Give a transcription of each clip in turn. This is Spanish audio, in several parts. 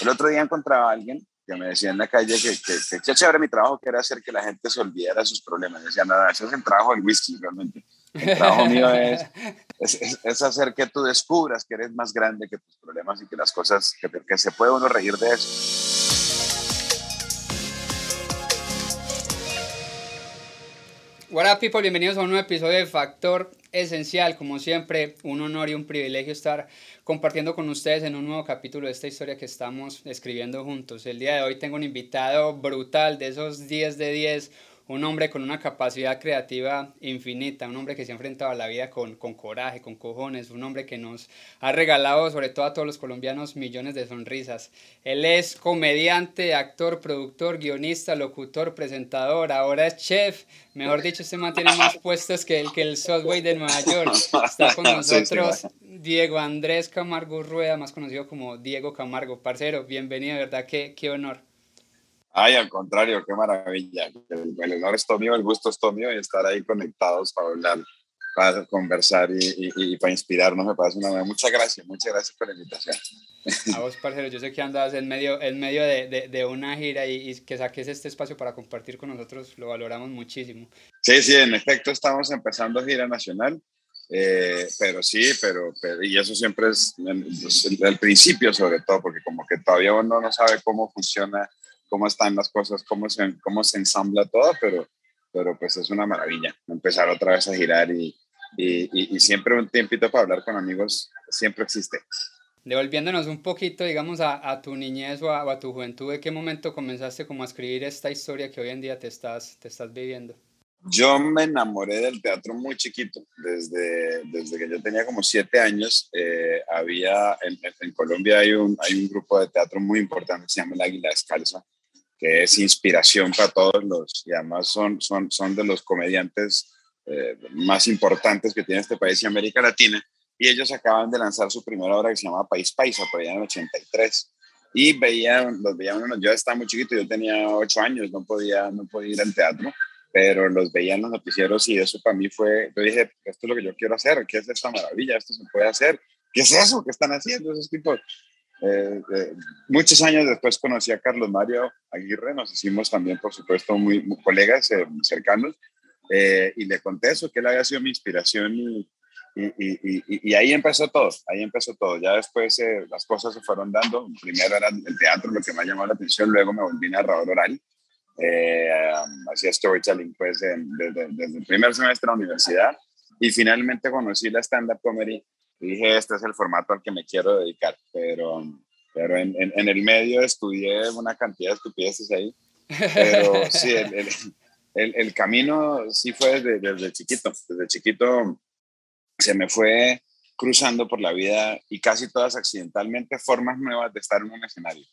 El otro día encontraba a alguien que me decía en la calle que, que, que, chévere mi trabajo, que era hacer que la gente se olvidara de sus problemas. Decía, nada, eso es el trabajo del whisky realmente. El trabajo mío es, es, es, hacer que tú descubras que eres más grande que tus problemas y que las cosas, que, que se puede uno reír de eso. Hola people, bienvenidos a un nuevo episodio de Factor Esencial. Como siempre, un honor y un privilegio estar compartiendo con ustedes en un nuevo capítulo de esta historia que estamos escribiendo juntos. El día de hoy tengo un invitado brutal de esos 10 de 10 un hombre con una capacidad creativa infinita, un hombre que se ha enfrentado a la vida con, con coraje, con cojones, un hombre que nos ha regalado, sobre todo a todos los colombianos, millones de sonrisas. Él es comediante, actor, productor, guionista, locutor, presentador, ahora es chef. Mejor dicho, este man tiene más puestos que el, que el Subway de Nueva York. Está con nosotros Diego Andrés Camargo Rueda, más conocido como Diego Camargo. Parcero, bienvenido, ¿verdad? Qué, qué honor. Ay, al contrario, qué maravilla. El, honor es todo mío, el gusto es todo mío y estar ahí conectados para hablar, para conversar y, y, para inspirarnos me parece una Muchas gracias, muchas gracias por la invitación. A vos, parcero, yo sé que andas en medio, en medio de, de, de una gira y, y, que saques este espacio para compartir con nosotros, lo valoramos muchísimo. Sí, sí, en efecto estamos empezando gira nacional. Eh, pero sí, pero, pero, y eso siempre es el, pues, el, principio sobre todo, porque como que todavía uno no sabe cómo funciona cómo están las cosas, cómo se, cómo se ensambla todo, pero, pero pues es una maravilla empezar otra vez a girar y, y, y, siempre un tiempito para hablar con amigos siempre existe. Devolviéndonos un poquito, digamos, a, a tu niñez o a, a, tu juventud, ¿de qué momento comenzaste como a escribir esta historia que hoy en día te estás, te estás viviendo? Yo me enamoré del teatro muy chiquito, desde, desde que yo tenía como siete años. Eh, había, en, en, Colombia hay un, hay un grupo de teatro muy importante que se llama El Águila Descalza, es inspiración para todos los, y además son, son, son de los comediantes eh, más importantes que tiene este país y América Latina, y ellos acaban de lanzar su primera obra que se llama País Paisa, por allá en el 83, y veían, los veían, yo estaba muy chiquito, yo tenía ocho años, no podía, no podía ir al teatro, pero los veía en los noticieros y eso para mí fue, yo dije, esto es lo que yo quiero hacer, ¿qué es esta maravilla? Esto se puede hacer, ¿qué es eso que están haciendo esos tipos? Eh, eh, muchos años después conocí a Carlos Mario Aguirre, nos hicimos también, por supuesto, muy, muy colegas eh, cercanos, eh, y le conté eso, que él había sido mi inspiración y, y, y, y, ahí empezó todo, ahí empezó todo. Ya después eh, las cosas se fueron dando. Primero era el teatro lo que me llamó la atención, luego me volví narrador oral. Eh, hacía storytelling pues desde, desde, el primer semestre de la universidad y finalmente conocí la stand-up comedy dije, este es el formato al que me quiero dedicar, pero, pero en, en, el medio estudié una cantidad de estupideces ahí, pero sí, el, el, el, camino sí fue desde, desde chiquito, desde chiquito se me fue cruzando por la vida y casi todas accidentalmente formas nuevas de estar en un escenario.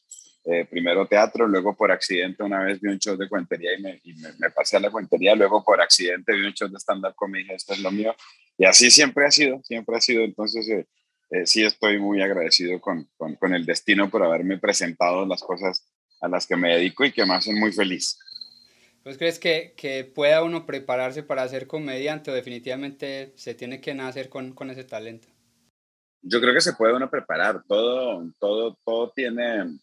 Eh, primero teatro, luego por accidente una vez vi un show de cuentería y, me, y me, me, pasé a la cuentería, luego por accidente vi un show de stand-up dije, esto es lo mío, y así siempre ha sido, siempre ha sido, entonces eh, eh, sí estoy muy agradecido con, con, con, el destino por haberme presentado las cosas a las que me dedico y que me hacen muy feliz. ¿Pues crees que, que pueda uno prepararse para ser comediante o definitivamente se tiene que nacer con, con ese talento? Yo creo que se puede uno preparar, todo, todo, todo tiene,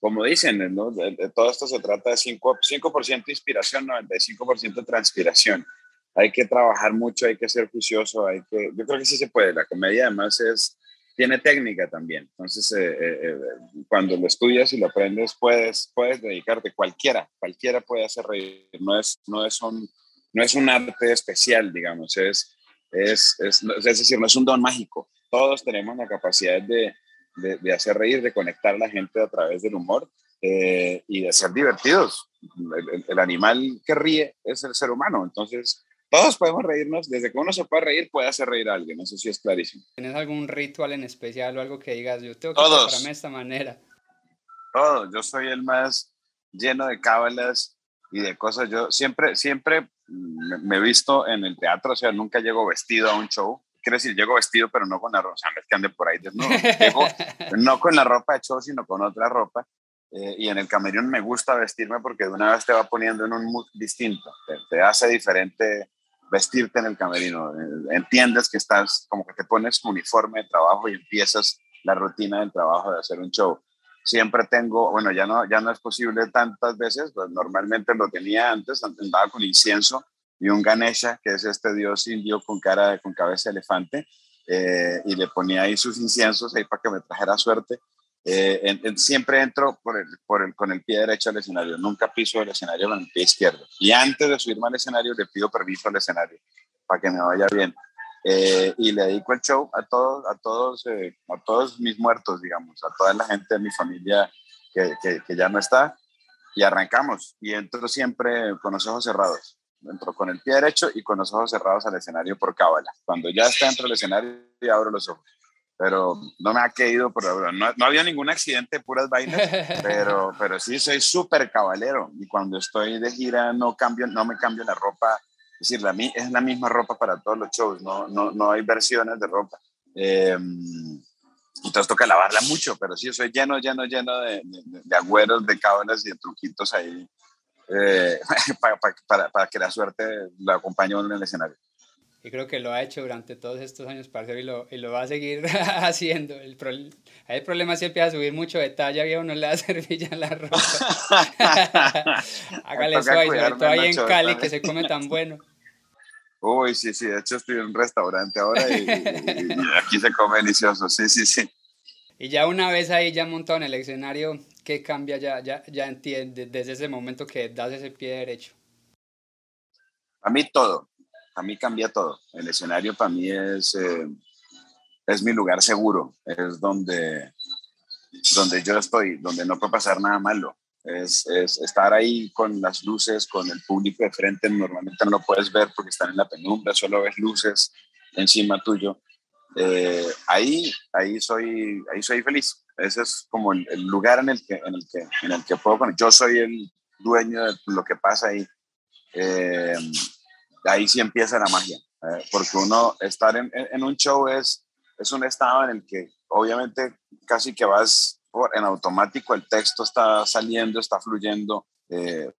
como dicen, ¿no? de, de todo esto se trata de 5%, 5 inspiración, 95% transpiración. Hay que trabajar mucho, hay que ser juicioso, hay que, yo creo que sí se puede. La comedia además es, tiene técnica también. Entonces, eh, eh, eh, cuando lo estudias y lo aprendes, puedes, puedes dedicarte, cualquiera, cualquiera puede hacer reír. No es, no es, un, no es un arte especial, digamos, es, es, es, es decir, no es un don mágico. Todos tenemos la capacidad de, de, de, hacer reír, de conectar a la gente a través del humor eh, y de ser divertidos. El, el, animal que ríe es el ser humano, entonces todos podemos reírnos, desde que uno se puede reír puede hacer reír a alguien, eso sí es clarísimo. ¿Tienes algún ritual en especial o algo que digas, yo tengo que prepararme de esta manera? Todos, yo soy el más lleno de cábalas y de cosas, yo siempre, siempre me he visto en el teatro, o sea, nunca llego vestido a un show, quiere decir, llego vestido, pero no con la ropa, o sea, no es que ande por ahí desnudo, llego no con la ropa de show, sino con otra ropa. Eh, y en el camerino me gusta vestirme porque de una vez te va poniendo en un mood distinto, te, hace diferente vestirte en el camerino. Eh, entiendes que estás, como que te pones uniforme de trabajo y empiezas la rutina del trabajo de hacer un show. siempre tengo, bueno, ya no, ya no es posible tantas veces, pues normalmente lo tenía antes, andaba con incienso y un Ganesha, que es este dios indio con cara, con cabeza de elefante, eh, y le ponía ahí sus inciensos ahí para que me trajera suerte. Eh, siempre entro por el, por el, con el pie derecho al escenario, nunca piso el escenario con el pie izquierdo. Y antes de subirme al escenario le pido permiso al escenario para que me vaya bien. Eh, y le dedico el show a todos, a todos, a todos mis muertos, digamos, a toda la gente de mi familia que, que, que ya no está. Y arrancamos. Y entro siempre con los ojos cerrados entro con el pie derecho y con los ojos cerrados al escenario por cábala. Cuando ya está dentro del escenario, abro los ojos. Pero no me ha caído por ahora. No, no había ningún accidente, puras vainas, pero, pero sí soy súper cabalero. Y cuando estoy de gira no, cambio, no me cambio la ropa. Es decir, la, es la misma ropa para todos los shows, no, no, no hay versiones de ropa. Eh, entonces toca lavarla mucho, pero sí, soy lleno, lleno, lleno de, de, de agüeros, de cábalas y de truquitos ahí eh, para, para, que la suerte la acompañe en el escenario. Y creo que lo ha hecho durante todos estos años, parcero, y lo, y lo va a seguir haciendo. El, pro, el problema siempre a subir mucho detalle, a uno le da servilla en la ropa. Hágale suave, sobre todo ahí en Cali, que se come tan bueno. Uy, sí, sí, de hecho estoy en un restaurante ahora y, y, y aquí se come delicioso, sí, sí, sí. Y ya una vez ahí ya montado en el escenario, ¿qué cambia ya, ya, ya entiende desde ese momento que das ese pie derecho? A mí todo, a mí cambia todo. El escenario para mí es, eh, es mi lugar seguro, es donde, donde yo estoy, donde no puede pasar nada malo. Es, es, estar ahí con las luces, con el público de frente, normalmente no lo puedes ver porque están en la penumbra, solo ves luces encima tuyo eh, ahí, ahí, soy, ahí soy feliz. Ese es como el, lugar en el, que, en, el que, en el que puedo poner. Yo soy el dueño de lo que pasa ahí. Eh, ahí sí empieza la magia, eh, porque uno estar en, en, un show es, es un estado en el que obviamente casi que vas por, en automático, el texto está saliendo, está fluyendo, eh,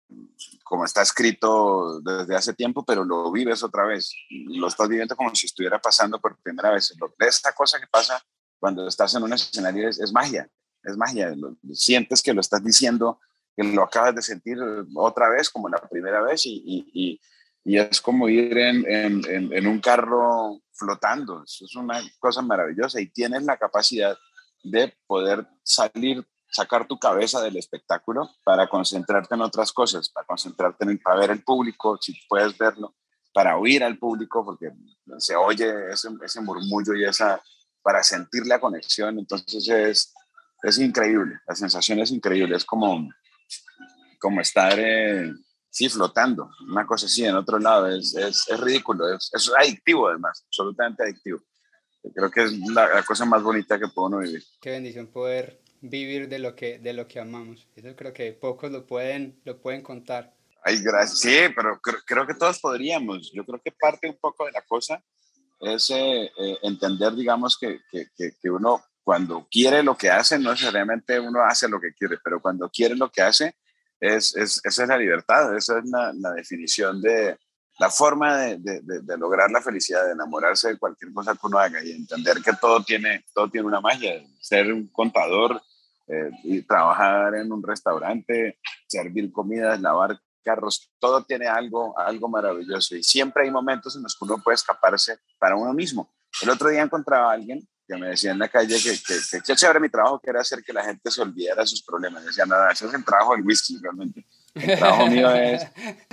como está escrito desde hace tiempo, pero lo vives otra vez. Lo estás viviendo como si estuviera pasando por primera vez. Esta cosa que pasa cuando estás en un escenario es, es magia, es magia. Lo, sientes que lo estás diciendo, que lo acabas de sentir otra vez, como la primera vez, y, y, y es como ir en, en, en, un carro flotando. Es una cosa maravillosa y tienes la capacidad de poder salir sacar tu cabeza del espectáculo para concentrarte en otras cosas, para concentrarte en para ver el público, si puedes verlo, para oír al público, porque se oye ese, ese murmullo y esa, para sentir la conexión, entonces es, es increíble, la sensación es increíble, es como, como estar, eh, sí, flotando, una cosa así en otro lado, es, es, es ridículo, es, es adictivo además, absolutamente adictivo. Creo que es la, la cosa más bonita que puedo uno vivir. Qué bendición poder vivir de lo que, de lo que amamos. Eso creo que pocos lo pueden, lo pueden contar. Ay, gracias. Sí, pero creo, creo que todos podríamos. Yo creo que parte un poco de la cosa es eh, entender, digamos, que, que, que, uno cuando quiere lo que hace, no necesariamente uno hace lo que quiere, pero cuando quiere lo que hace, es, es esa es la libertad, esa es la, la definición de, la forma de, de, de, lograr la felicidad, de enamorarse de cualquier cosa que uno haga y entender que todo tiene, todo tiene una magia. Ser un contador, eh, y trabajar en un restaurante, servir comidas, lavar todo tiene algo, algo maravilloso y siempre hay momentos en los que uno puede escaparse para uno mismo. El otro día encontraba a alguien que me decía en la calle que, que, que, que chévere mi trabajo, que era hacer que la gente se olvidara de sus problemas. Decía, nada, ese es el trabajo del whisky realmente. El trabajo mío es,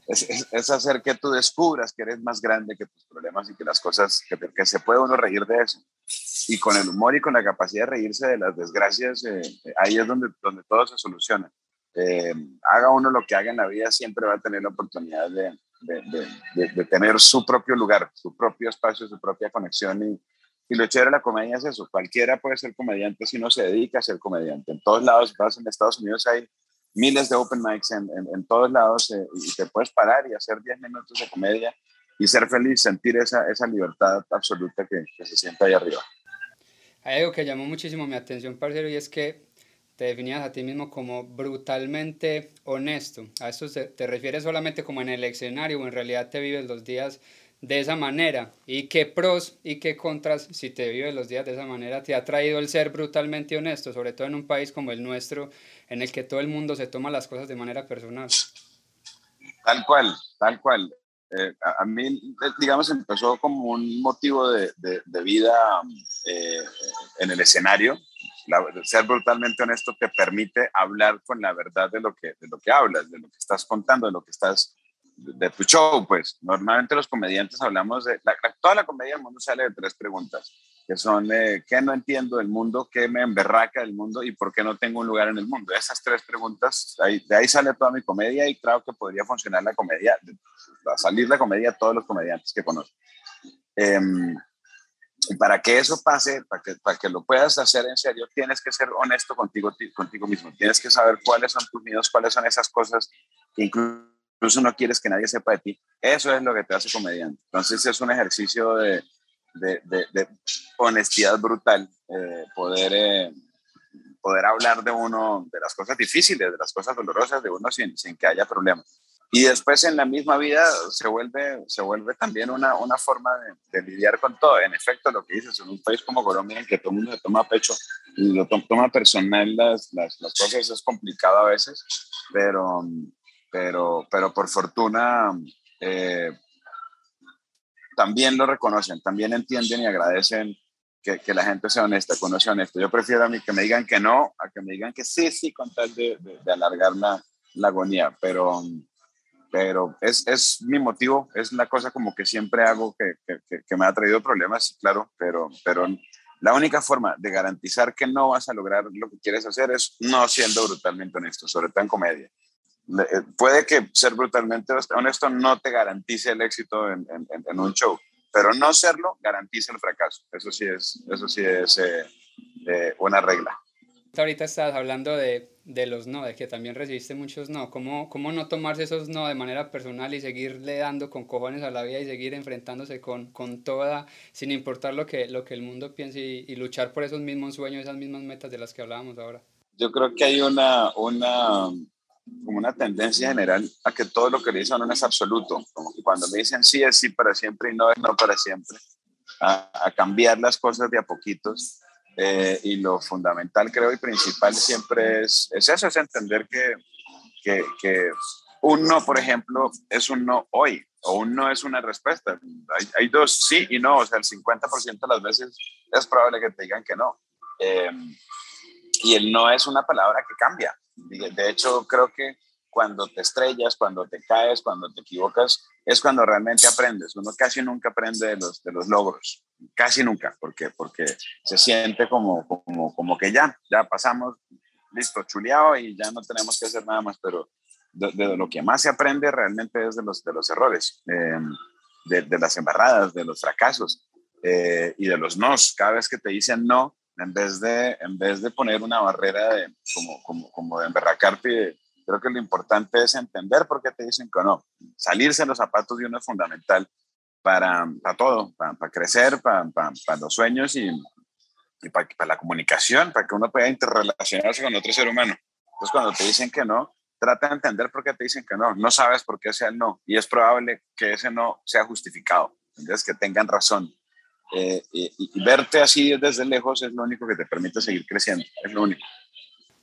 es, es, hacer que tú descubras que eres más grande que tus problemas y que las cosas, que, que se puede uno reír de eso. Y con el humor y con la capacidad de reírse de las desgracias, eh, ahí es donde, donde todo se soluciona. Eh, haga uno lo que haga en la vida, siempre va a tener la oportunidad de, tener su propio lugar, su propio espacio, su propia conexión. Y, lo chévere de la comedia es eso, cualquiera puede ser comediante si no se dedica a ser comediante. En todos lados, en Estados Unidos hay miles de open mics en, todos lados eh, y te puedes parar y hacer 10 minutos de comedia y ser feliz, sentir esa, libertad absoluta que, que, se siente ahí arriba. Hay algo que llamó muchísimo mi atención, parcero, y es que te definías a ti mismo como brutalmente honesto. ¿A esto te, te refieres solamente como en el escenario o en realidad te vives los días de esa manera y qué pros y qué contras si te vives los días de esa manera te ha traído el ser brutalmente honesto, sobre todo en un país como el nuestro en el que todo el mundo se toma las cosas de manera personal. Tal cual, tal cual. Eh, a, mí, eh, digamos, empezó como un motivo de, de, vida eh, en el escenario. Ser brutalmente honesto te permite hablar con la verdad de lo, que, de lo que hablas, de lo que estás contando, de lo que estás de tu show, pues normalmente los comediantes hablamos de, toda la comedia del mundo sale de tres preguntas, que son eh, qué no entiendo del mundo, qué me emberraca del mundo y por qué no tengo un lugar en el mundo. Esas tres preguntas, ahí, de ahí sale toda mi comedia y creo que podría funcionar la comedia, va a salir la comedia a todos los comediantes que conozco. Em, y para que eso pase, para que, para que lo puedas hacer en serio, tienes que ser honesto contigo, contigo mismo. Tienes que saber cuáles son tus miedos, cuáles son esas cosas que incluso no quieres que nadie sepa de ti, eso es lo que te hace comediante. Entonces es un ejercicio de, de, de, honestidad brutal, eh, poder, eh, poder hablar de uno, de las cosas difíciles, de las cosas dolorosas de uno sin, sin que haya problemas. Y después en la misma vida se vuelve, se vuelve también una, una forma de, lidiar con todo. En efecto, lo que dices, en un país como Colombia, en que todo el mundo toma pecho y lo toma personal las, las, las cosas, es complicado a veces, pero, pero, pero por fortuna eh, también lo reconocen, también entienden y agradecen que, que, la gente sea honesta, que uno sea honesto. Yo prefiero a mí que me digan que no, a que me digan que sí, sí, con tal de, de, alargar la, la, agonía, pero, pero es, es, mi motivo, es la cosa como que siempre hago que, que, que me ha traído problemas, claro, pero, pero la única forma de garantizar que no vas a lograr lo que quieres hacer es no siendo brutalmente honesto, sobre todo en comedia. Eh, puede que ser brutalmente honesto no te garantice el éxito en, en, un show, pero no serlo garantiza el fracaso. Eso sí es, eso sí es eh, eh, una regla. Ahorita estás hablando de, de, los no, de que también recibiste muchos no. ¿Cómo, ¿Cómo no tomarse esos no de manera personal y seguirle dando con cojones a la vida y seguir enfrentándose con, con toda, sin importar lo que, lo que el mundo piense y, y luchar por esos mismos sueños, esas mismas metas de las que hablábamos ahora? Yo creo que hay una, una como una tendencia general a que todo lo que le dicen no es absoluto, como que cuando me dicen sí es sí para siempre y no es no para siempre, a, cambiar las cosas de a poquitos. Eh, y lo fundamental, creo, y principal siempre es, es eso, es entender que, que, que, un no, por ejemplo, es un no hoy, o un no es una respuesta. Hay, hay dos sí y no, o sea, el 50% de las veces es probable que te digan que no. Eh, y el no es una palabra que cambia. De hecho, creo que cuando te estrellas, cuando te caes, cuando te equivocas, es cuando realmente aprendes. Uno casi nunca aprende de los, de los logros, casi nunca, porque, porque se siente como, como, como que ya, ya pasamos, listo, chuleado y ya no tenemos que hacer nada más, pero de, lo que más se aprende realmente es de los, de los errores, eh, de, de, las embarradas, de los fracasos eh, y de los nos. Cada vez que te dicen no, en vez de, en vez de poner una barrera de, como, como, como de emberracarte, creo que lo importante es entender por qué te dicen que no. Salirse de los zapatos de uno es fundamental para, para todo, para, para crecer, para, para, los sueños y, y para, la comunicación, para que uno pueda interrelacionarse con otro ser humano. Entonces, cuando te dicen que no, trata de entender por qué te dicen que no. No sabes por qué sea el no y es probable que ese no sea justificado. Entonces, que tengan razón. Eh, y, verte así desde lejos es lo único que te permite seguir creciendo, es lo único.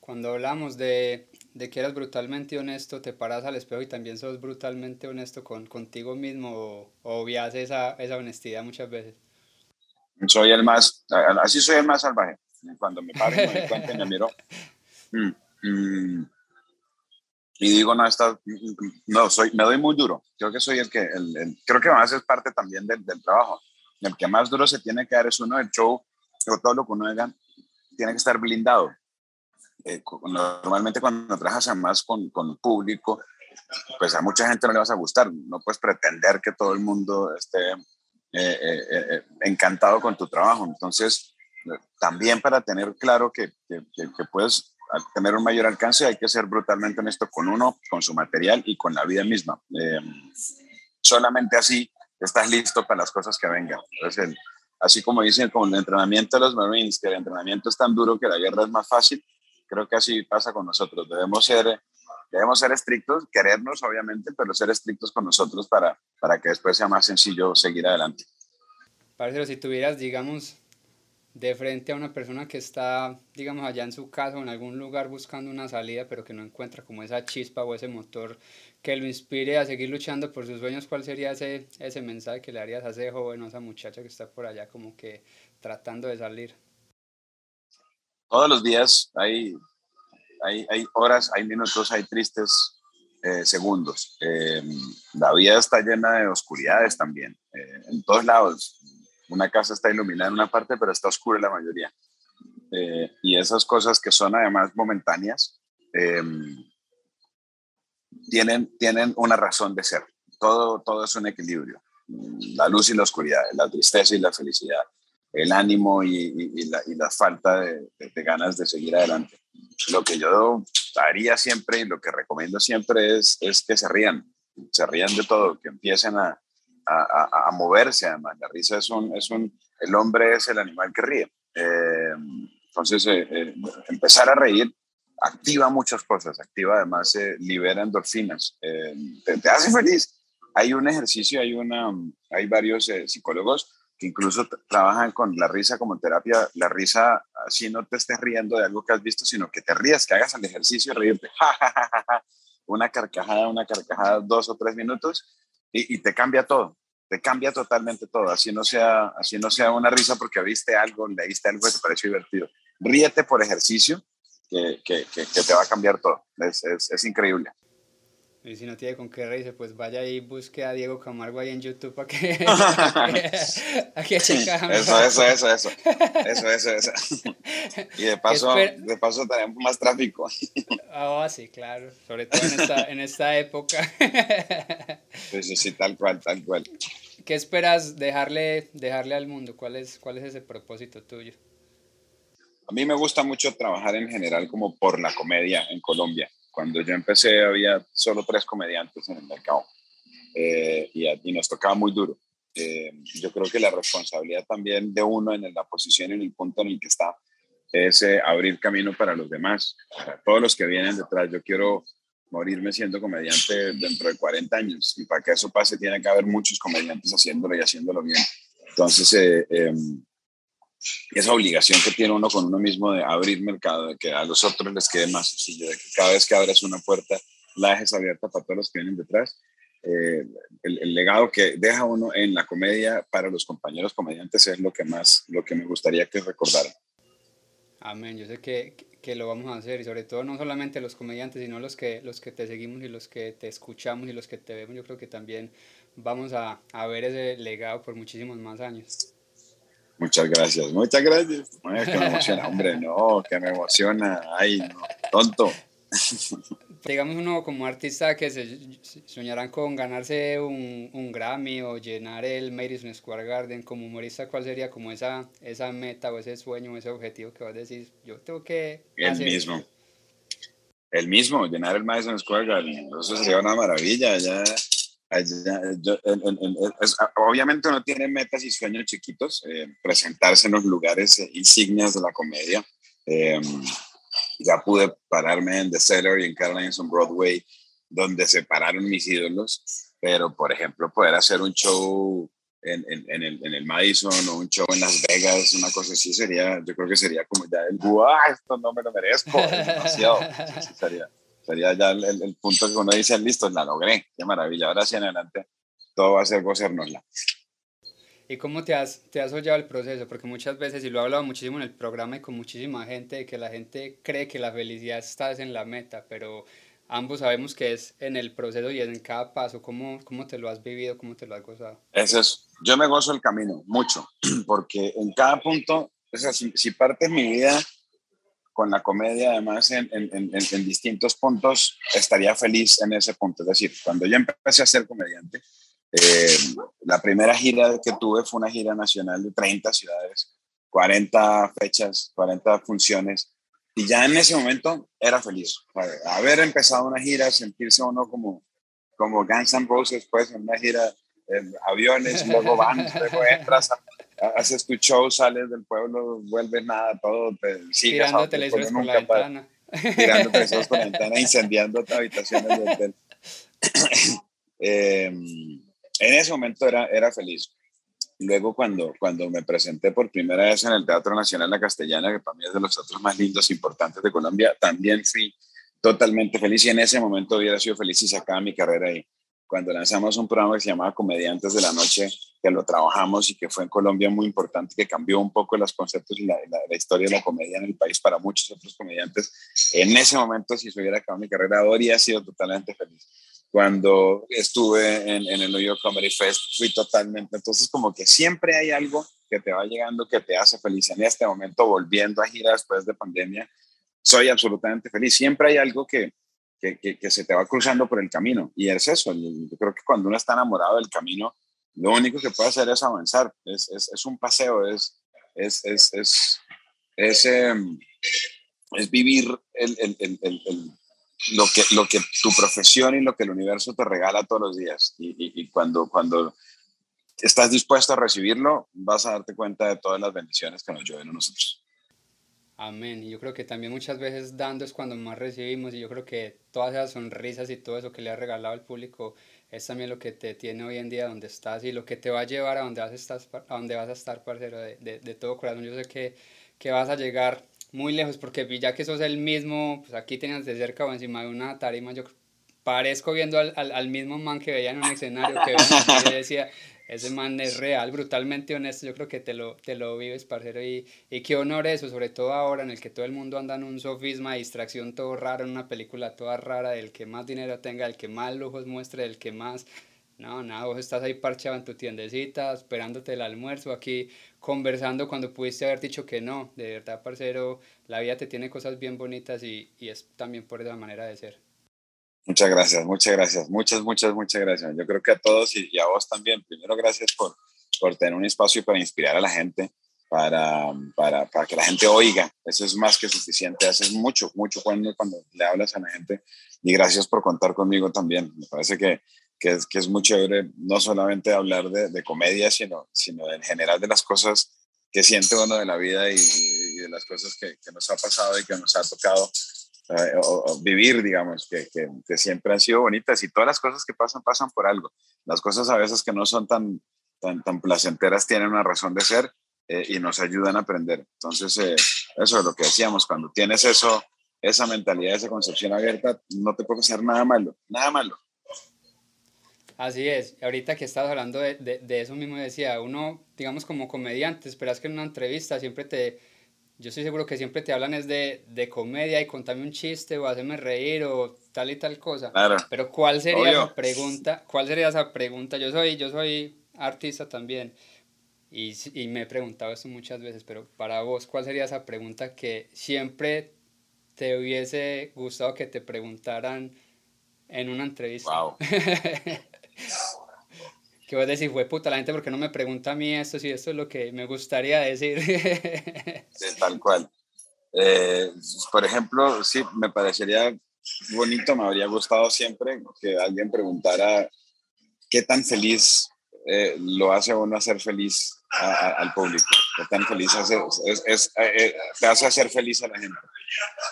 Cuando hablamos de, de que eras brutalmente honesto, te paras al espejo y también sos brutalmente honesto con, contigo mismo o, obvias esa, esa honestidad muchas veces. Soy el más, así soy el más salvaje. Cuando me paro y me doy cuenta y me miro. Mm, mm, y digo, no, está, no, soy, me doy muy duro. Creo que soy el que, el, creo que además es parte también del, del trabajo el que más duro se tiene que dar es uno del show, o todo lo que uno haga, tiene que estar blindado. Eh, normalmente cuando trabajas más con, con público, pues a mucha gente no le vas a gustar. No puedes pretender que todo el mundo esté eh, eh, encantado con tu trabajo. Entonces, también para tener claro que, que, que, puedes tener un mayor alcance hay que ser brutalmente honesto con uno, con su material y con la vida misma. solamente así estás listo para las cosas que vengan. Entonces, así como dicen con el entrenamiento de los Marines, que el entrenamiento es tan duro que la guerra es más fácil, creo que así pasa con nosotros. Debemos ser debemos ser estrictos, querernos obviamente, pero ser estrictos con nosotros para, para que después sea más sencillo seguir adelante. Parcero, si tuvieras, digamos, de frente a una persona que está, digamos, allá en su casa o en algún lugar buscando una salida, pero que no encuentra como esa chispa o ese motor que lo inspire a seguir luchando por sus sueños, ¿cuál sería ese, ese mensaje que le harías a ese joven o a esa muchacha que está por allá como que tratando de salir? Todos los días hay, hay, hay horas, hay minutos, hay tristes eh, segundos. Eh, la vida está llena de oscuridades también, eh, en todos lados una casa está iluminada en una parte, pero está oscura en la mayoría. Eh, y esas cosas que son además momentáneas, em, tienen, tienen una razón de ser. Todo, todo es un equilibrio. La luz y la oscuridad, la tristeza y la felicidad, el ánimo y, la, y la, falta de, ganas de seguir adelante. Lo que yo haría siempre y lo que recomiendo siempre es, que se rían, se rían de todo, que empiecen a, moverse, además. La risa es un, es un, el hombre es el animal que ríe. Eh, entonces, eh, eh, empezar a reír activa muchas cosas, activa además, libera endorfinas, te, hace feliz. Hay un ejercicio, hay, una, hay varios psicólogos que incluso trabajan con la risa como terapia. La risa, así no te estés riendo de algo que has visto, sino que te rías, que hagas el ejercicio y reírte. una carcajada, una carcajada, dos o tres minutos y, te cambia todo, te cambia totalmente todo, así no sea, así no sea una risa porque viste algo, leíste algo que te pareció divertido. Ríete por ejercicio que, que, que, te va a cambiar todo, es, es, es increíble. Y si no tiene con qué reírse, pues vaya y busque a Diego Camargo ahí en YouTube para que, a que Eso, eso, eso, eso. Eso, eso, eso. Y de paso, de paso tenemos más tráfico. Ah, oh, sí, claro. Sobre todo en esta, en esta época. Sí, sí, sí, tal cual, tal cual. ¿Qué esperas dejarle, dejarle al mundo? ¿Cuál es, ¿Cuál es ese propósito tuyo? A mí me gusta mucho trabajar en general como por la comedia en Colombia cuando yo empecé había solo tres comediantes en el mercado eh, y, nos tocaba muy duro. Eh, yo creo que la responsabilidad también de uno en la posición, en el punto en el que está, es eh, abrir camino para los demás, para todos los que vienen detrás. Yo quiero morirme siendo comediante dentro de 40 años y para que eso pase tiene que haber muchos comediantes haciéndolo y haciéndolo bien. Entonces, em, esa obligación que tiene uno con uno mismo de abrir mercado, de que a los otros les quede más sencillo, de que cada vez que abras una puerta la dejes abierta para todos los que vienen detrás. Eh, el, legado que deja uno en la comedia para los compañeros comediantes es lo que más, lo que me gustaría que recordaran. Amén, yo sé que, que, lo vamos a hacer y sobre todo no solamente los comediantes, sino los que, los que te seguimos y los que te escuchamos y los que te vemos, yo creo que también vamos a, a ver ese legado por muchísimos más años. Muchas gracias, muchas gracias. que me emociona, hombre, no, que me emociona. Ay, no, tonto. Digamos uno como artista que se soñarán con ganarse un, un, Grammy o llenar el Madison Square Garden, como humorista, ¿cuál sería como esa, esa meta o ese sueño ese objetivo que vas a decir? Yo tengo que... El mismo. El mismo, llenar el Madison Square Garden. Eso sería una maravilla. Ya obviamente uno tiene metas y sueños chiquitos, eh, presentarse en los lugares eh, insignias de la comedia. Ya pude pararme en The Cellar y en Caroline's on Broadway, donde se pararon mis ídolos, pero por ejemplo, poder hacer un show en, en, el, en, Madison o un show en Las Vegas, una cosa así sería, yo creo que sería como ya el, ¡guau! Esto no me lo merezco, demasiado. sería, Sería ya el, punto que uno dice, listo, la logré, qué maravilla, ahora sí en adelante todo va a ser gozárnosla. ¿Y cómo te has, te has el proceso? Porque muchas veces, y lo he hablado muchísimo en el programa y con muchísima gente, que la gente cree que la felicidad está en la meta, pero ambos sabemos que es en el proceso y en cada paso. ¿Cómo, cómo te lo has vivido? ¿Cómo te lo has gozado? Eso es, yo me gozo el camino, mucho, porque en cada punto, o sea, si, si partes mi vida con la comedia, además, en, distintos puntos, estaría feliz en ese punto. Es decir, cuando yo empecé a ser comediante, eh, la primera gira que tuve fue una gira nacional de 30 ciudades, 40 fechas, 40 funciones, y ya en ese momento era feliz. Haber empezado una gira, sentirse uno como, como Guns N' Roses, pues, en una gira aviones, luego van, luego entras a haces tu show, sales del pueblo, vuelves nada, todo, te sigues por la ventana. tirando pesos por la ventana, incendiando otra habitación del hotel. Em, en ese momento era, era feliz. Luego cuando, cuando me presenté por primera vez en el Teatro Nacional La Castellana, que para mí es de los teatros más lindos e importantes de Colombia, también fui totalmente feliz y en ese momento hubiera sido feliz si sacaba mi carrera ahí. Cuando lanzamos un programa que se llamaba Comediantes de la Noche, que lo trabajamos y que fue en Colombia muy importante, que cambió un poco los conceptos y la, la, historia de la comedia en el país para muchos otros comediantes, en ese momento si se hubiera acabado mi carrera, habría sido totalmente feliz cuando estuve en, en, el New York Comedy Fest, fui totalmente, entonces como que siempre hay algo que te va llegando que te hace feliz. En este momento, volviendo a gira después de pandemia, soy absolutamente feliz. Siempre hay algo que, que, que, se te va cruzando por el camino y es eso. Yo creo que cuando uno está enamorado del camino, lo único que puede hacer es avanzar. Es, es, es un paseo, es, es, es, es, em, es vivir el, el, el, lo que, lo que tu profesión y lo que el universo te regala todos los días. Y, y, cuando, cuando estás dispuesto a recibirlo, vas a darte cuenta de todas las bendiciones que nos llueven a nosotros. Amén. Y yo creo que también muchas veces dando es cuando más recibimos y yo creo que todas esas sonrisas y todo eso que le has regalado al público es también lo que te tiene hoy en día donde estás y lo que te va a llevar a donde vas a estar, a donde vas a estar parcero, de, de, de todo corazón. Yo sé que, que vas a llegar muy lejos, porque ya que sos el mismo, pues aquí tenías de cerca o encima de una tarima, yo parezco viendo al, al, al mismo man que veía en un escenario, que veía, decía, ese man es real, brutalmente honesto, yo creo que te lo, te lo vives, parcero, y, y qué honor eso, sobre todo ahora en el que todo el mundo anda en un sofisma, distracción todo raro, en una película toda rara, del que más dinero tenga, el que más lujos muestre, el que más no, nada, vos estás ahí parchado en tu tiendecita, esperándote el almuerzo, aquí conversando cuando pudiste haber dicho que no. De verdad, parcero, la vida te tiene cosas bien bonitas y, y es también por esa manera de ser. Muchas gracias, muchas gracias, muchas, muchas, muchas gracias. Yo creo que a todos y, y a vos también, primero gracias por, por tener un espacio para inspirar a la gente, para, para, para, que la gente oiga. Eso es más que suficiente. Haces mucho, mucho cuando, cuando le hablas a la gente. Y gracias por contar conmigo también. Me parece que que es, que es muy chévere no solamente hablar de, de, comedia, sino, sino en general de las cosas que siente uno de la vida y, y de las cosas que, que, nos ha pasado y que nos ha tocado eh, vivir, digamos, que, siempre han sido bonitas y todas las cosas que pasan, pasan por algo. Las cosas a veces que no son tan, tan, tan placenteras tienen una razón de ser eh, y nos ayudan a aprender. Entonces, eh, eso es lo que decíamos, cuando tienes eso, esa mentalidad, esa concepción abierta, no te puede hacer nada malo, nada malo. Así es, ahorita que estabas hablando de, de, eso mismo decía, uno, digamos como comediante, esperas que en una entrevista siempre te, yo estoy seguro que siempre te hablan es de, de comedia y contame un chiste o hacerme reír o tal y tal cosa. Claro. Pero ¿cuál sería Obvio. esa pregunta? ¿Cuál sería esa pregunta? Yo soy, yo soy artista también y, y me he preguntado esto muchas veces, pero para vos, ¿cuál sería esa pregunta que siempre te hubiese gustado que te preguntaran en una entrevista? Wow. que vos decís, fue puta la gente, porque no me pregunta a mí esto si esto es lo que me gustaría decir? tal cual. Eh, por ejemplo, sí, me parecería bonito, me habría gustado siempre que alguien preguntara qué tan feliz eh, lo hace uno hacer feliz a, a, al público, qué tan feliz hace, es, es, eh, te hace hacer feliz a la gente.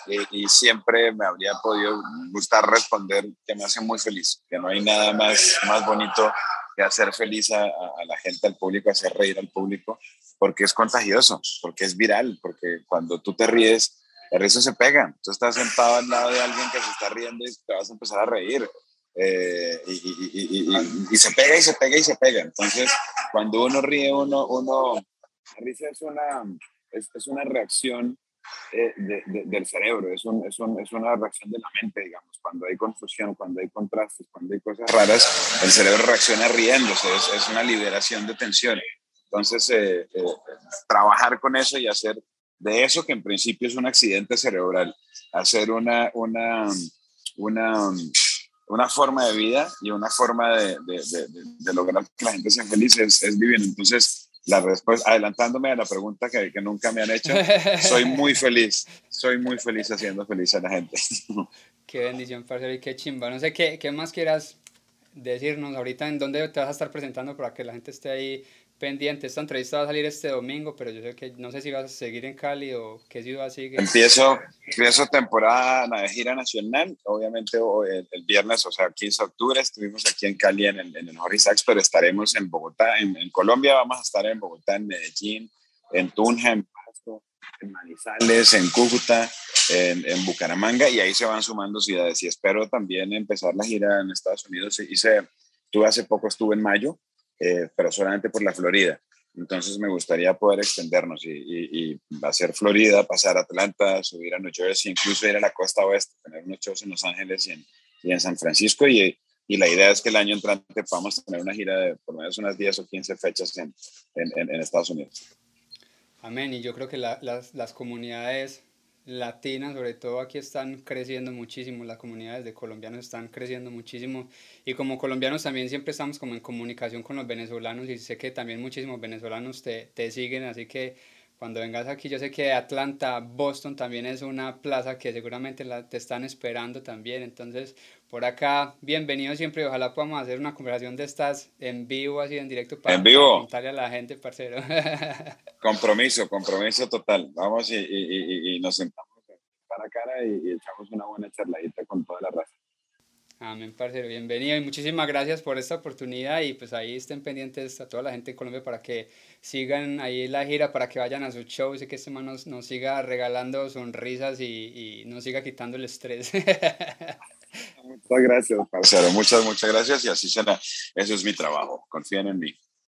Y, y, siempre me habría podido gustar responder que me hace muy feliz, que no hay nada más, más bonito que hacer feliz a, a, la gente, al público, hacer reír al público, porque es contagioso, porque es viral, porque cuando tú te ríes, el risa se pega. Tú estás sentado al lado de alguien que se está riendo y te vas a empezar a reír. Eh, y, y, y, y, se pega y se pega y se pega. Entonces, cuando uno ríe, uno, uno, la risa es una, es, es una reacción eh, de, de, del cerebro, es, un, es, un, es, una reacción de la mente, digamos, cuando hay confusión, cuando hay contrastes, cuando hay cosas raras, el cerebro reacciona riéndose, es, es una liberación de tensión. Entonces, eh, eh, trabajar con eso y hacer de eso que en principio es un accidente cerebral, hacer una, una, una, una forma de vida y una forma de, de, de lograr que la gente sea feliz es, es vivir. Entonces, la respuesta, adelantándome a la pregunta que, que, nunca me han hecho, soy muy feliz, soy muy feliz haciendo feliz a la gente. Qué bendición, parcero, y qué chimba. No sé qué, qué más quieras decirnos ahorita, en dónde te vas a estar presentando para que la gente esté ahí pendiente. Esta entrevista va a salir este domingo, pero yo sé que no sé si vas a seguir en Cali o qué ciudad sigue. Empiezo, empiezo temporada de gira nacional, obviamente el, viernes, o sea, 15 de octubre, estuvimos aquí en Cali en el, en el pero estaremos en Bogotá, en, en, Colombia vamos a estar en Bogotá, en Medellín, en Tunja, en Pasto, en Manizales, en Cúcuta, en, en, Bucaramanga, y ahí se van sumando ciudades. Y espero también empezar la gira en Estados Unidos. Hice, tuve hace poco, estuve en mayo, eh, pero solamente por la Florida. Entonces me gustaría poder extendernos y, y, hacer Florida, pasar a Atlanta, subir a New Jersey, incluso ir a la costa oeste, tener unos shows en Los Ángeles y en, y en San Francisco. Y, y, la idea es que el año entrante podamos tener una gira de por lo menos unas 10 o 15 fechas en, en, en Estados Unidos. Amén. Y yo creo que la, las, las comunidades latinas, sobre todo aquí están creciendo muchísimo, las comunidades de colombianos están creciendo muchísimo y como colombianos también siempre estamos como en comunicación con los venezolanos y sé que también muchísimos venezolanos te, te siguen, así que cuando vengas aquí, yo sé que Atlanta, Boston también es una plaza que seguramente la, te están esperando también. Entonces, por acá, bienvenido siempre. Ojalá podamos hacer una conversación de estas en vivo, así en directo, para, ¿En vivo? contarle a la gente, parcero. compromiso, compromiso total. Vamos y, y, y, nos sentamos cara a cara y, echamos una buena charladita con toda la raza. Amén, parcero, bienvenido y muchísimas gracias por esta oportunidad y pues ahí estén pendientes a toda la gente de Colombia para que sigan ahí la gira, para que vayan a su show y que este man nos, siga regalando sonrisas y, y, nos siga quitando el estrés. Muchas gracias, parcero, muchas, muchas gracias y así será. Eso es mi trabajo, confíen en mí.